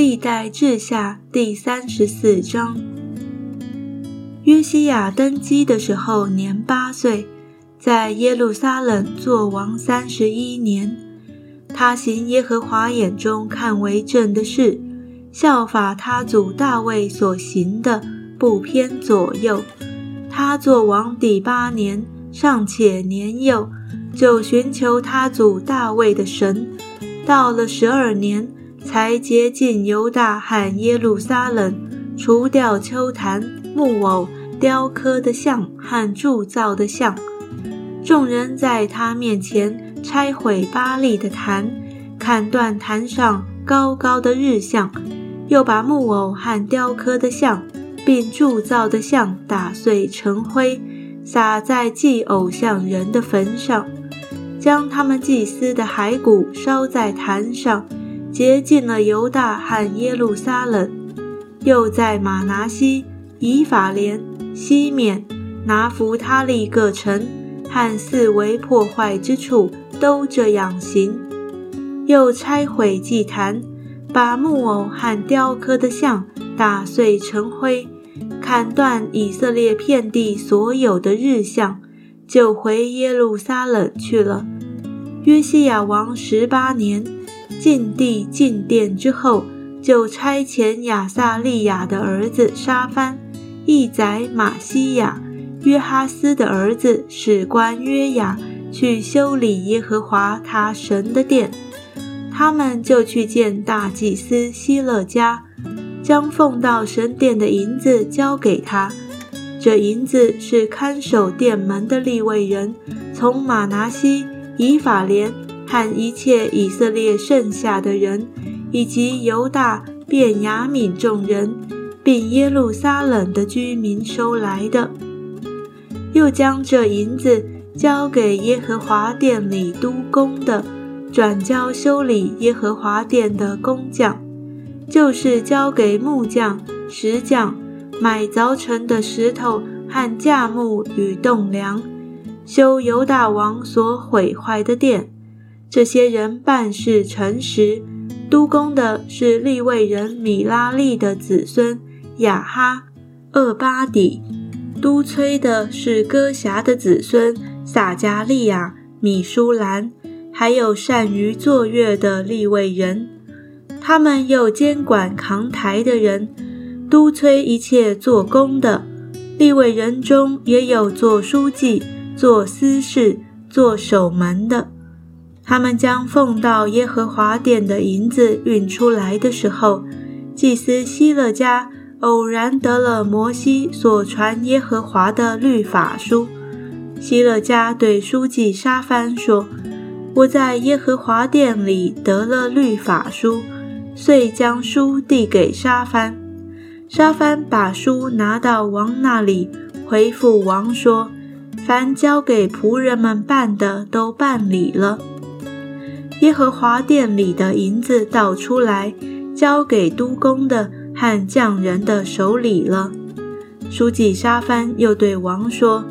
历代志下第三十四章。约西亚登基的时候年八岁，在耶路撒冷作王三十一年。他行耶和华眼中看为正的事，效法他祖大卫所行的，不偏左右。他做王第八年，尚且年幼，就寻求他祖大卫的神。到了十二年，才洁净犹大和耶路撒冷，除掉丘坛、木偶、雕刻的像和铸造的像。众人在他面前拆毁巴利的坛，砍断坛上高高的日像，又把木偶和雕刻的像。并铸造的像打碎成灰，撒在祭偶像人的坟上，将他们祭司的骸骨烧在坛上，洁净了犹大和耶路撒冷。又在马拿西、以法莲、西缅、拿弗他利各城和四围破坏之处都这样行。又拆毁祭坛，把木偶和雕刻的像。打碎成灰，砍断以色列遍地所有的日像，就回耶路撒冷去了。约西亚王十八年，进地进殿之后，就差遣亚撒利亚的儿子沙番、义宰马西亚、约哈斯的儿子史官约雅去修理耶和华他神的殿。他们就去见大祭司希勒家。将奉到神殿的银子交给他，这银子是看守殿门的立位人从马拿西、以法莲和一切以色列剩下的人，以及犹大、便雅悯众人，并耶路撒冷的居民收来的。又将这银子交给耶和华殿里督工的，转交修理耶和华殿的工匠。就是交给木匠、石匠买凿成的石头和架木与栋梁，修犹大王所毁坏的殿。这些人办事诚实。督工的是利未人米拉利的子孙雅哈、厄巴底；督催的是哥侠的子孙撒加利亚、米舒兰，还有善于作乐的利未人。他们又监管扛台的人，督催一切做工的。立位人中也有做书记、做私事、做守门的。他们将奉到耶和华殿的银子运出来的时候，祭司希勒家偶然得了摩西所传耶和华的律法书。希勒家对书记沙番说：“我在耶和华殿里得了律法书。”遂将书递给沙番，沙番把书拿到王那里，回复王说：“凡交给仆人们办的都办理了。耶和华殿里的银子倒出来，交给督工的和匠人的手里了。”书记沙番又对王说：“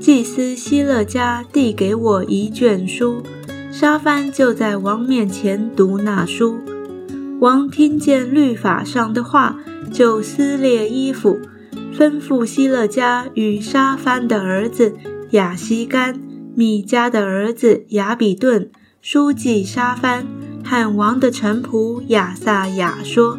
祭司希勒家递给我一卷书。”沙番就在王面前读那书。王听见律法上的话，就撕裂衣服，吩咐希勒家与沙番的儿子亚西干、米迦的儿子亚比顿、书记沙番和王的臣仆亚撒雅说：“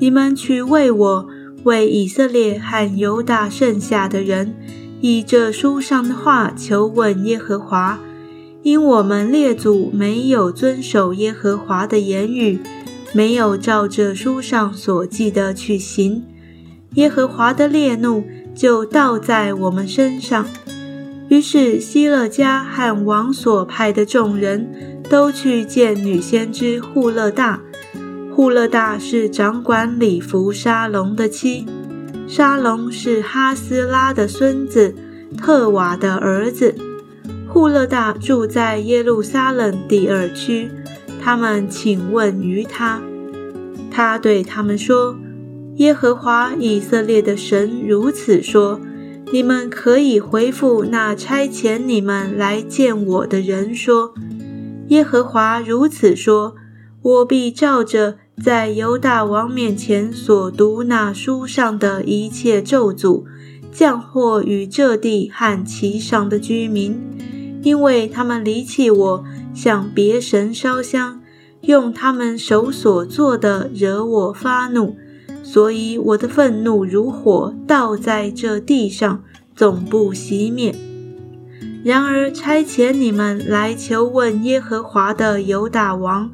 你们去为我、为以色列和犹大剩下的人，以这书上的话求问耶和华，因我们列祖没有遵守耶和华的言语。”没有照这书上所记的去行，耶和华的烈怒就倒在我们身上。于是希勒家和王所派的众人都去见女先知户勒大。户勒大是掌管礼服沙龙的妻，沙龙是哈斯拉的孙子特瓦的儿子。户勒大住在耶路撒冷第二区。他们请问于他，他对他们说：“耶和华以色列的神如此说：你们可以回复那差遣你们来见我的人说：耶和华如此说：我必照着在犹大王面前所读那书上的一切咒诅，降祸与这地和其上的居民，因为他们离弃我，向别神烧香，用他们手所做的惹我发怒，所以我的愤怒如火，倒在这地上，总不熄灭。然而差遣你们来求问耶和华的犹大王。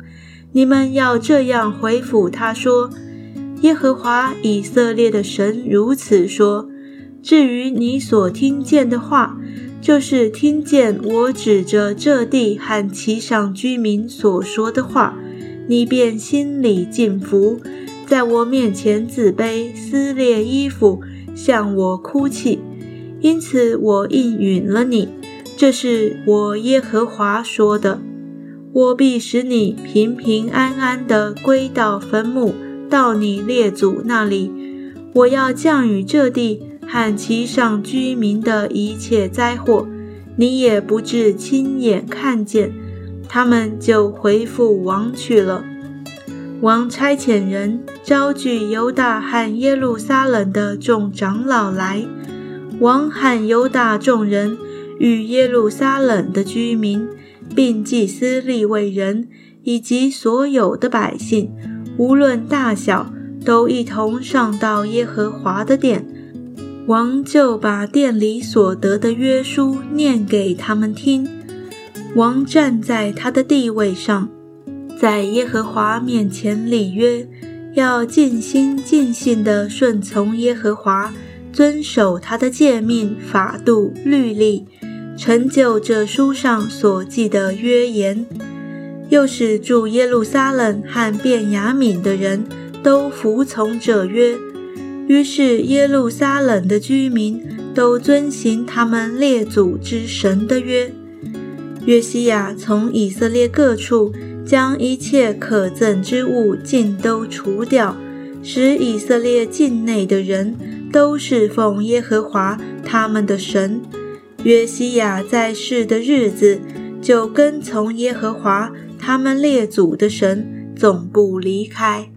你们要这样回复他说：“耶和华以色列的神如此说：至于你所听见的话，就是听见我指着这地和其上居民所说的话，你便心里敬服，在我面前自卑，撕裂衣服，向我哭泣。因此我应允了你。这是我耶和华说的。”我必使你平平安安地归到坟墓，到你列祖那里。我要降雨这地和其上居民的一切灾祸，你也不至亲眼看见。他们就回复王去了。王差遣人招聚犹大和耶路撒冷的众长老来，王喊犹大众人与耶路撒冷的居民。并祭司立位人以及所有的百姓，无论大小，都一同上到耶和华的殿。王就把殿里所得的约书念给他们听。王站在他的地位上，在耶和华面前立约，要尽心尽性地顺从耶和华，遵守他的诫命、法度、律例。成就这书上所记的约言，又使住耶路撒冷和便雅悯的人都服从这约。于是耶路撒冷的居民都遵行他们列祖之神的约。约西亚从以色列各处将一切可憎之物尽都除掉，使以色列境内的人都侍奉耶和华他们的神。约西亚在世的日子，就跟从耶和华他们列祖的神，总不离开。